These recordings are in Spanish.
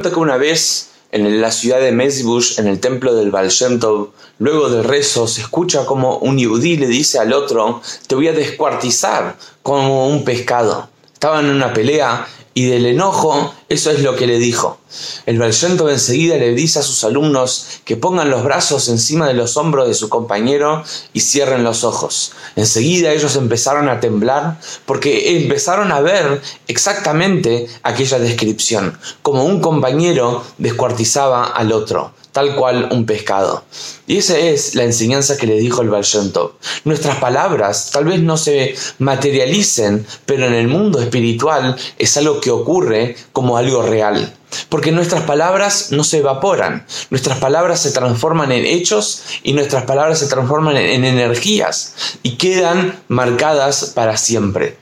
que una vez en la ciudad de Mezbush, en el templo del Baal luego del rezo, se escucha como un yudí le dice al otro, te voy a descuartizar como un pescado. Estaban en una pelea y del enojo, eso es lo que le dijo. El Valshento enseguida le dice a sus alumnos que pongan los brazos encima de los hombros de su compañero y cierren los ojos. Enseguida ellos empezaron a temblar porque empezaron a ver exactamente aquella descripción, como un compañero descuartizaba al otro tal cual un pescado. Y esa es la enseñanza que le dijo el Baal Nuestras palabras tal vez no se materialicen, pero en el mundo espiritual es algo que ocurre como algo real. Porque nuestras palabras no se evaporan, nuestras palabras se transforman en hechos y nuestras palabras se transforman en energías y quedan marcadas para siempre.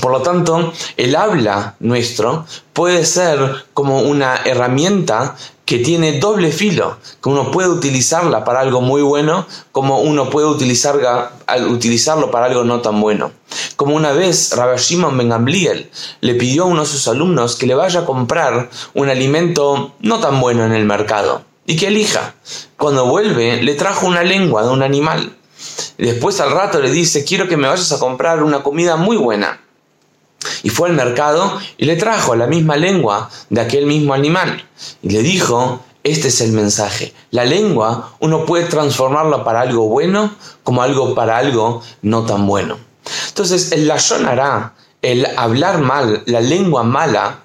Por lo tanto, el habla nuestro puede ser como una herramienta que tiene doble filo, que uno puede utilizarla para algo muy bueno, como uno puede utilizarlo para algo no tan bueno. Como una vez Rabbi Shimon Ben Gamliel le pidió a uno de sus alumnos que le vaya a comprar un alimento no tan bueno en el mercado y que elija. Cuando vuelve, le trajo una lengua de un animal. Después al rato le dice, quiero que me vayas a comprar una comida muy buena. Y fue al mercado y le trajo la misma lengua de aquel mismo animal. Y le dijo, este es el mensaje. La lengua uno puede transformarla para algo bueno como algo para algo no tan bueno. Entonces, el hará, el hablar mal, la lengua mala,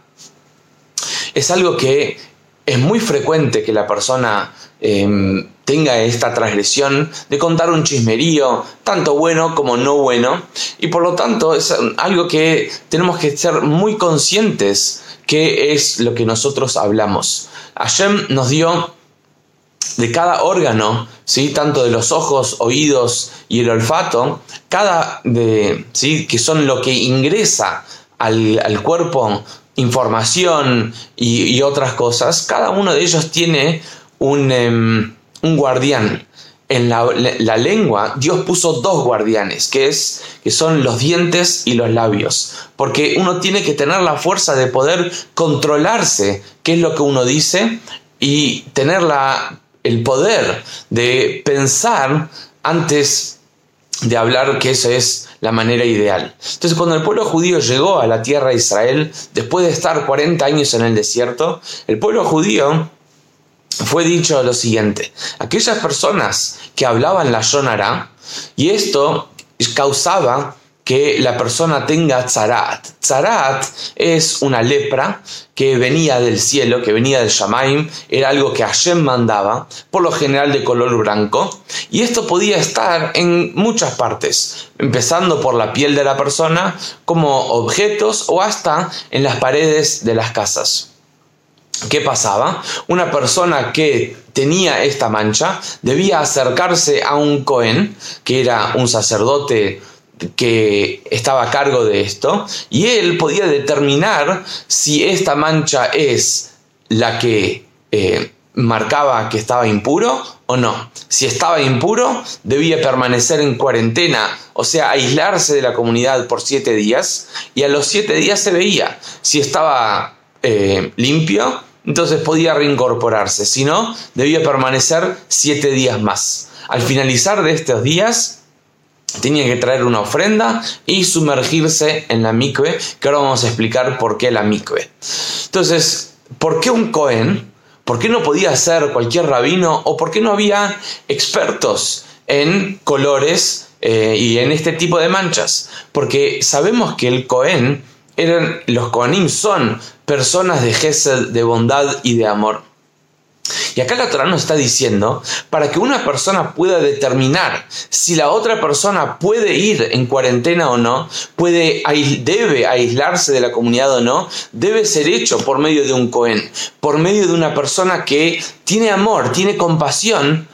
es algo que es muy frecuente que la persona em, tenga esta transgresión de contar un chismerío, tanto bueno como no bueno, y por lo tanto es algo que tenemos que ser muy conscientes que es lo que nosotros hablamos. Hashem nos dio de cada órgano, ¿sí? tanto de los ojos, oídos y el olfato, cada de, ¿sí? que son lo que ingresa al, al cuerpo información y, otras cosas, cada uno de ellos tiene un, em, un guardián. En la, lengua Dios puso dos guardianes, que, es, que son los dientes y los labios, porque uno tiene que tener la fuerza de poder controlarse qué es lo que uno dice y tener la, el poder de pensar antes de hablar que eso es la manera ideal. Entonces cuando el pueblo judío llegó a la tierra de Israel, después de estar 40 años en el desierto, el pueblo judío fue dicho lo siguiente, aquellas personas que hablaban la Yonara, y esto causaba que la persona tenga tzarat. Tzarat es una lepra que venía del cielo, que venía del Shamaim, era algo que Hashem mandaba, por lo general de color blanco, y esto podía estar en muchas partes, empezando por la piel de la persona, como objetos o hasta en las paredes de las casas. ¿Qué pasaba? Una persona que tenía esta mancha debía acercarse a un Cohen, que era un sacerdote que estaba a cargo de esto y él podía determinar si esta mancha es la que eh, marcaba que estaba impuro o no. Si estaba impuro, debía permanecer en cuarentena, o sea, aislarse de la comunidad por siete días y a los siete días se veía. Si estaba eh, limpio, entonces podía reincorporarse. Si no, debía permanecer siete días más. Al finalizar de estos días, tenía que traer una ofrenda y sumergirse en la mikve, que ahora vamos a explicar por qué la mikve. Entonces, ¿por qué un Cohen? ¿Por qué no podía ser cualquier rabino? ¿O por qué no había expertos en colores eh, y en este tipo de manchas? Porque sabemos que el Cohen, eran, los Kohanim son personas de gesed, de bondad y de amor. Y acá la Torah nos está diciendo, para que una persona pueda determinar si la otra persona puede ir en cuarentena o no, puede, debe aislarse de la comunidad o no, debe ser hecho por medio de un Cohen, por medio de una persona que tiene amor, tiene compasión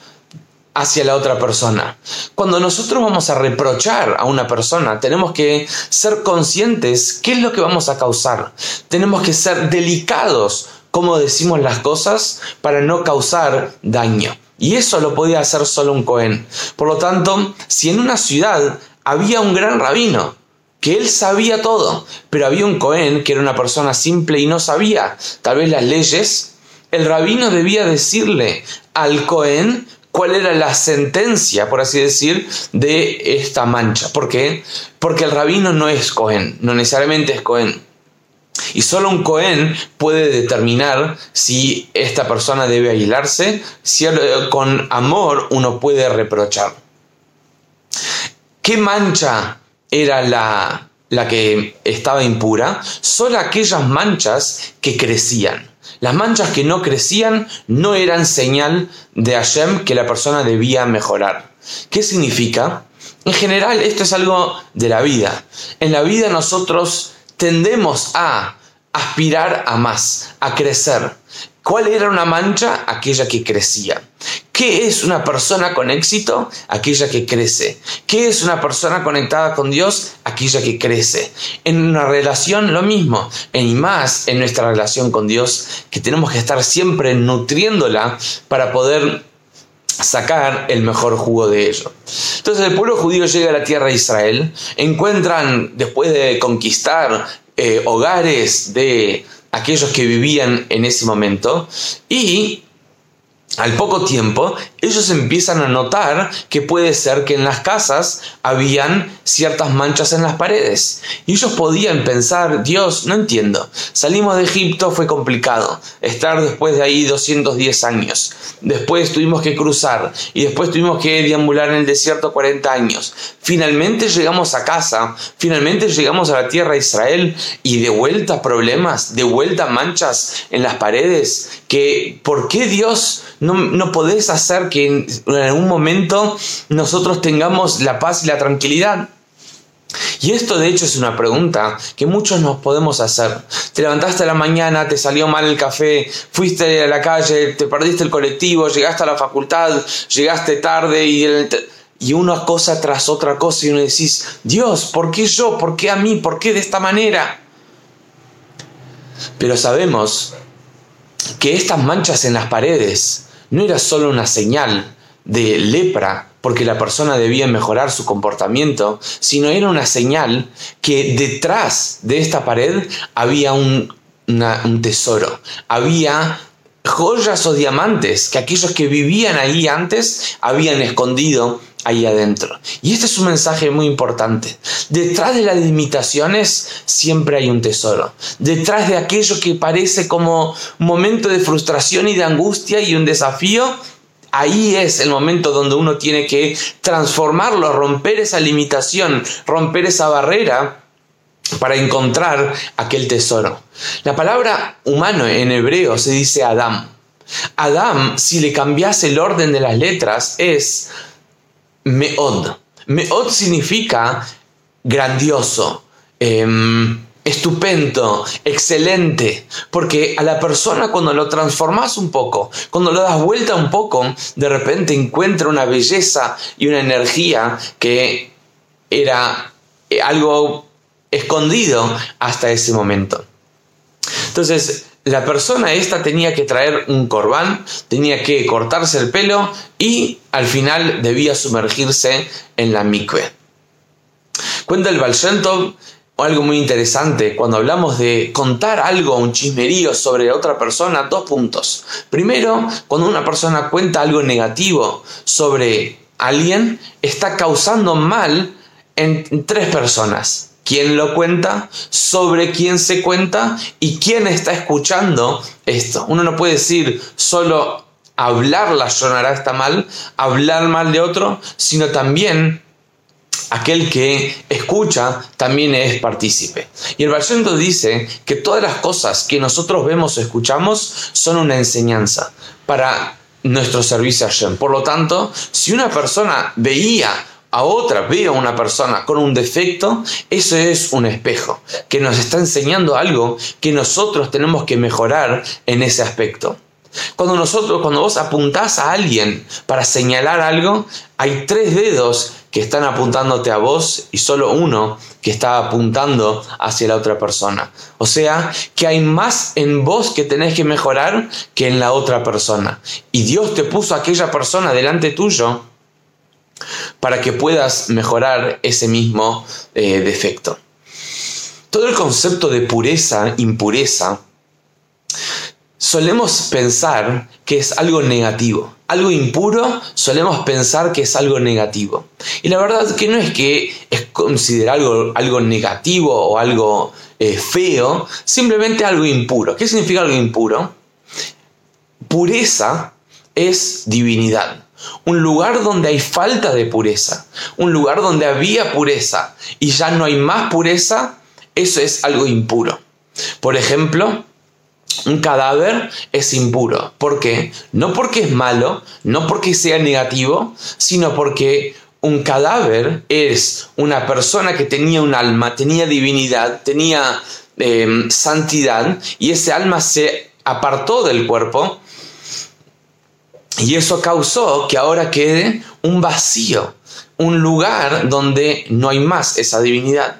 hacia la otra persona. Cuando nosotros vamos a reprochar a una persona, tenemos que ser conscientes qué es lo que vamos a causar. Tenemos que ser delicados cómo decimos las cosas para no causar daño. Y eso lo podía hacer solo un Cohen. Por lo tanto, si en una ciudad había un gran rabino, que él sabía todo, pero había un Cohen que era una persona simple y no sabía tal vez las leyes. El rabino debía decirle al Cohen cuál era la sentencia, por así decir, de esta mancha. ¿Por qué? Porque el rabino no es Cohen, no necesariamente es Cohen. Y solo un Cohen puede determinar si esta persona debe aislarse, si con amor uno puede reprochar. ¿Qué mancha era la, la que estaba impura? Solo aquellas manchas que crecían. Las manchas que no crecían no eran señal de Hashem que la persona debía mejorar. ¿Qué significa? En general, esto es algo de la vida. En la vida nosotros tendemos a aspirar a más, a crecer. ¿Cuál era una mancha? Aquella que crecía. ¿Qué es una persona con éxito? Aquella que crece. ¿Qué es una persona conectada con Dios? Aquella que crece. En una relación lo mismo, y más en nuestra relación con Dios, que tenemos que estar siempre nutriéndola para poder sacar el mejor jugo de ello. Entonces el pueblo judío llega a la tierra de Israel, encuentran, después de conquistar eh, hogares de aquellos que vivían en ese momento y al poco tiempo, ellos empiezan a notar que puede ser que en las casas habían ciertas manchas en las paredes. Y ellos podían pensar, Dios, no entiendo, salimos de Egipto, fue complicado, estar después de ahí 210 años, después tuvimos que cruzar y después tuvimos que deambular en el desierto 40 años. Finalmente llegamos a casa, finalmente llegamos a la tierra de Israel y de vuelta problemas, de vuelta manchas en las paredes, que ¿por qué Dios no, no podés hacer que en, algún momento nosotros tengamos la paz y la tranquilidad. Y esto de hecho es una pregunta que muchos nos podemos hacer. Te levantaste a la mañana, te salió mal el café, fuiste a la calle, te perdiste el colectivo, llegaste a la facultad, llegaste tarde y, y una cosa tras otra cosa y uno decís, Dios, ¿por qué yo? ¿Por qué a mí? ¿Por qué de esta manera? Pero sabemos que estas manchas en las paredes no era solo una señal de lepra porque la persona debía mejorar su comportamiento, sino era una señal que detrás de esta pared había un, un tesoro, había joyas o diamantes que aquellos que vivían ahí antes habían escondido ahí adentro. Y este es un mensaje muy importante. Detrás de las limitaciones siempre hay un tesoro. Detrás de aquello que parece como momento de frustración y de angustia y un desafío, ahí es el momento donde uno tiene que transformarlo, romper esa limitación, romper esa barrera para encontrar aquel tesoro. La palabra humano en hebreo se dice Adam. Adam, si le cambiase el orden de las letras, es Meod. Meod significa grandioso, em, estupendo, excelente, porque a la persona cuando lo transformas un poco, cuando lo das vuelta un poco, de repente encuentra una belleza y una energía que era eh, algo escondido hasta ese momento. Entonces, la persona esta tenía que traer un corbán, tenía que cortarse el pelo y al final debía sumergirse en la mikve. Cuenta el Balshentov algo muy interesante cuando hablamos de contar algo, un chismerío sobre otra persona, dos puntos. Primero, cuando una persona cuenta algo negativo sobre alguien, está causando mal en tres personas quién lo cuenta, sobre quién se cuenta y quién está escuchando esto. Uno no puede decir solo hablar la sonará está mal, hablar mal de otro, sino también aquel que escucha también es partícipe. Y el Barcento dice que todas las cosas que nosotros vemos o escuchamos son una enseñanza para nuestro servicio a Por lo tanto, si una persona veía a otra veo a una persona con un defecto, eso es un espejo que nos está enseñando algo que nosotros tenemos que mejorar en ese aspecto. Cuando nosotros, cuando vos apuntás a alguien para señalar algo, hay tres dedos que están apuntándote a vos y solo uno que está apuntando hacia la otra persona. O sea, que hay más en vos que tenés que mejorar que en la otra persona. Y Dios te puso a aquella persona delante tuyo para que puedas mejorar ese mismo eh, defecto. todo el concepto de pureza, impureza, solemos pensar que es algo negativo. Algo impuro solemos pensar que es algo negativo. Y la verdad que no es que es considerar algo, algo negativo o algo eh, feo, simplemente algo impuro. ¿Qué significa algo impuro? Pureza es divinidad. Un lugar donde hay falta de pureza. Un lugar donde había pureza y ya no hay más pureza, eso es algo impuro. Por ejemplo, un cadáver es impuro. ¿Por qué? No porque es malo, no porque sea negativo, sino porque un cadáver es una persona que tenía un alma, tenía divinidad, tenía em, santidad y ese alma se apartó del cuerpo y eso causó que ahora quede un vacío, un lugar donde no hay más esa divinidad.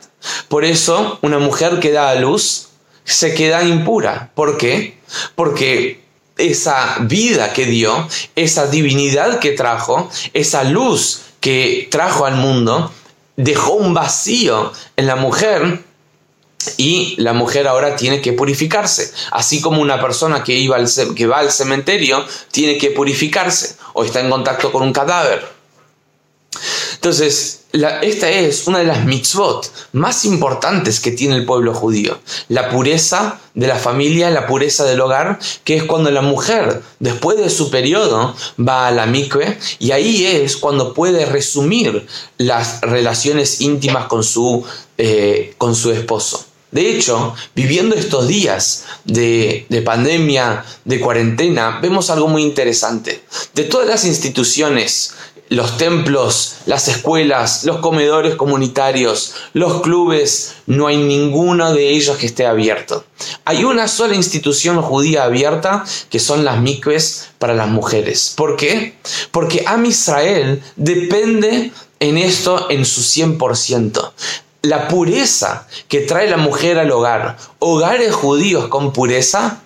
Por eso una mujer que da a luz se queda impura. ¿Por qué? Porque esa vida que dio, esa divinidad que trajo, esa luz que trajo al mundo, dejó un vacío en la mujer y la mujer ahora tiene que purificarse. Así como una persona que, iba al, que va al cementerio tiene que purificarse o está en contacto con un cadáver. Entonces, esta es una de las mitzvot más importantes que tiene el pueblo judío. La pureza de la familia, la pureza del hogar, que es cuando la mujer, después de su periodo, va a la mikve y ahí es cuando puede resumir las relaciones íntimas con su, eh, con su esposo. De hecho, viviendo estos días de, de, pandemia, de cuarentena, vemos algo muy interesante. De todas las instituciones los templos, las escuelas, los comedores comunitarios, los clubes, no hay ninguno de ellos que esté abierto. Hay una sola institución judía abierta que son las mikves para las mujeres. ¿Por qué? Porque Am Israel depende en esto en su 100%. La pureza que trae la mujer al hogar, hogares judíos con pureza,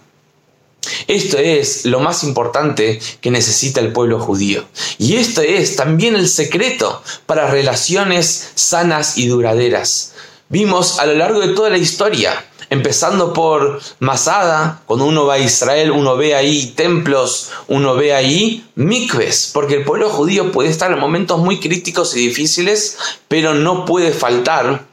esto es lo más importante que necesita el pueblo judío. Y esto es también el secreto para relaciones sanas y duraderas. Vimos a lo largo de toda la historia, empezando por Masada, cuando uno va a Israel, uno ve ahí templos, uno ve ahí mikves, porque el pueblo judío puede estar en momentos muy críticos y difíciles, pero no puede faltar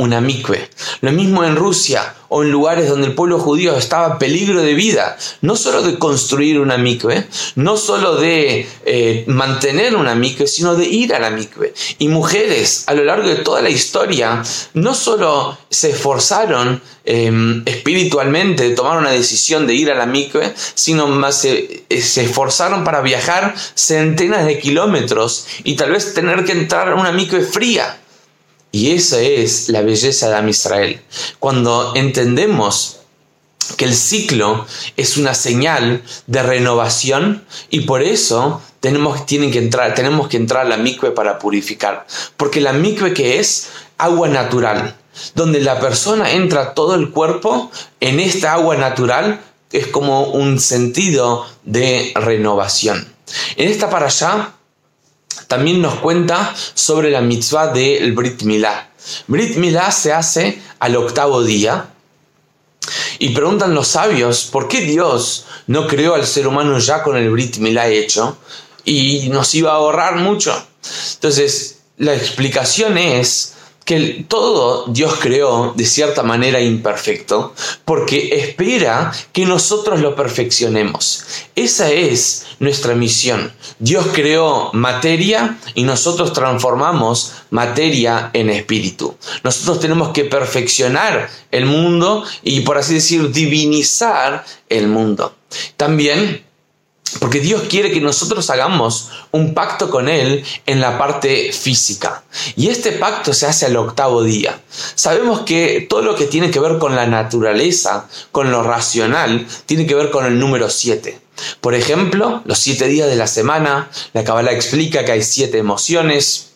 una mikve. Lo mismo en Rusia o en lugares donde el pueblo judío estaba en peligro de vida, no solo de construir una mikve, no solo de eh, mantener una mikve, sino de ir a la mikve. Y mujeres a lo largo de toda la historia no solo se esforzaron em, espiritualmente de tomar una decisión de ir a la mikve, sino más se, eh, se esforzaron para viajar centenas de kilómetros y tal vez tener que entrar a una mikve fría y esa es la belleza de Am Israel. Cuando entendemos que el ciclo es una señal de renovación y por eso tenemos, tienen que entrar, tenemos que entrar a la mikve para purificar. Porque la mikve que es agua natural, donde la persona entra todo el cuerpo en esta agua natural, es como un sentido de renovación. En esta para allá también nos cuenta sobre la mitzvah del Brit Milá. Brit Milá se hace al octavo día. Y preguntan los sabios, ¿por qué Dios no creó al ser humano ya con el Brit Milá hecho? Y nos iba a ahorrar mucho. Entonces, la explicación es que todo Dios creó de cierta manera imperfecto porque espera que nosotros lo perfeccionemos. Esa es nuestra misión. Dios creó materia y nosotros transformamos materia en espíritu. Nosotros tenemos que perfeccionar el mundo y por así decir divinizar el mundo. También porque Dios quiere que nosotros hagamos un pacto con Él en la parte física. Y este pacto se hace al octavo día. Sabemos que todo lo que tiene que ver con la naturaleza, con lo racional, tiene que ver con el número 7. Por ejemplo, los siete días de la semana, la Kabbalah explica que hay siete emociones.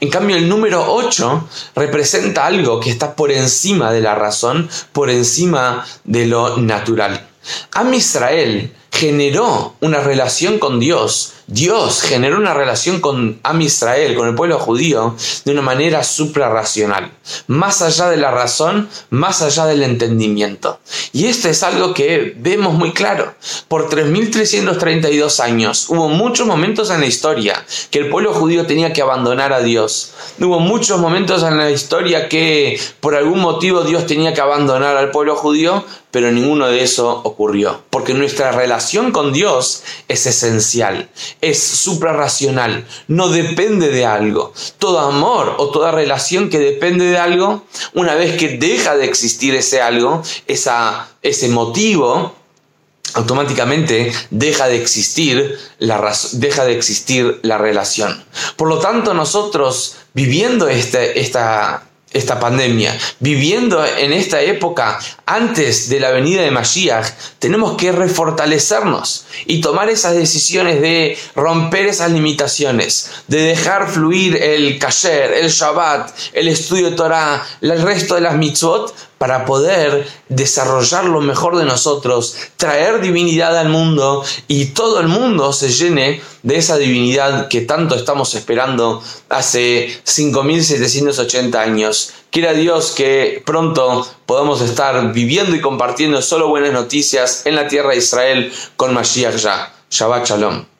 En cambio, el número 8 representa algo que está por encima de la razón, por encima de lo natural. Am Israel generó una relación con Dios Dios generó una relación con Am Israel, con el pueblo judío, de una manera suprarracional, más allá de la razón, más allá del entendimiento. Y esto es algo que vemos muy claro. Por 3.332 años hubo muchos momentos en la historia que el pueblo judío tenía que abandonar a Dios. Hubo muchos momentos en la historia que por algún motivo Dios tenía que abandonar al pueblo judío, pero ninguno de eso ocurrió. Porque nuestra relación con Dios es esencial, es suprarracional, no depende de algo. Todo amor o toda relación que depende de algo, una vez que deja de existir ese algo, esa, ese motivo, automáticamente deja de existir la deja de existir la relación. Por lo tanto, nosotros viviendo este, esta esta pandemia, viviendo en esta época antes de la venida de Mashiach, tenemos que refortalecernos y tomar esas decisiones de romper esas limitaciones, de dejar fluir el kasher, el Shabbat, el estudio de Torah, el resto de las mitzvot para poder desarrollar lo mejor de nosotros, traer divinidad al mundo y todo el mundo se llene de esa divinidad que tanto estamos esperando hace 5.780 años. Quiera Dios que pronto podamos estar viviendo y compartiendo solo buenas noticias en la tierra de Israel con Mashiach ya. Shabbat Shalom.